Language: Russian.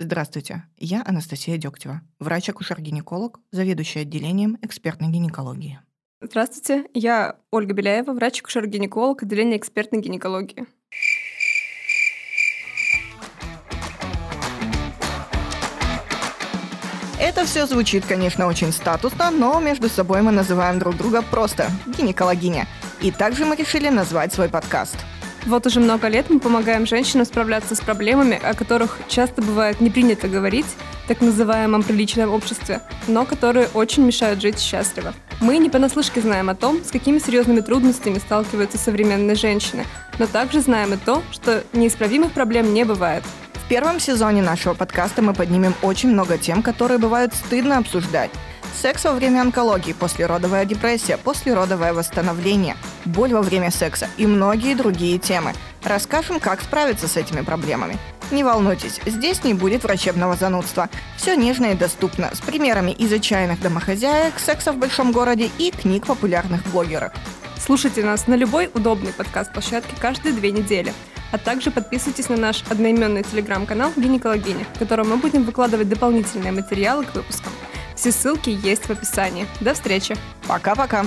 Здравствуйте, я Анастасия Дегтева, врач-акушер-гинеколог, заведующая отделением экспертной гинекологии. Здравствуйте, я Ольга Беляева, врач-акушер-гинеколог отделения экспертной гинекологии. Это все звучит, конечно, очень статусно, но между собой мы называем друг друга просто гинекологиня. И также мы решили назвать свой подкаст – вот уже много лет мы помогаем женщинам справляться с проблемами, о которых часто бывает не принято говорить, так называемом приличном обществе, но которые очень мешают жить счастливо. Мы не понаслышке знаем о том, с какими серьезными трудностями сталкиваются современные женщины, но также знаем и то, что неисправимых проблем не бывает. В первом сезоне нашего подкаста мы поднимем очень много тем, которые бывают стыдно обсуждать. Секс во время онкологии, послеродовая депрессия, послеродовое восстановление, боль во время секса и многие другие темы. Расскажем, как справиться с этими проблемами. Не волнуйтесь, здесь не будет врачебного занудства. Все нежно и доступно, с примерами из отчаянных домохозяек, секса в большом городе и книг популярных блогеров. Слушайте нас на любой удобной подкаст-площадке каждые две недели. А также подписывайтесь на наш одноименный телеграм-канал «Гинекологиня», в котором мы будем выкладывать дополнительные материалы к выпускам. Все ссылки есть в описании. До встречи. Пока-пока.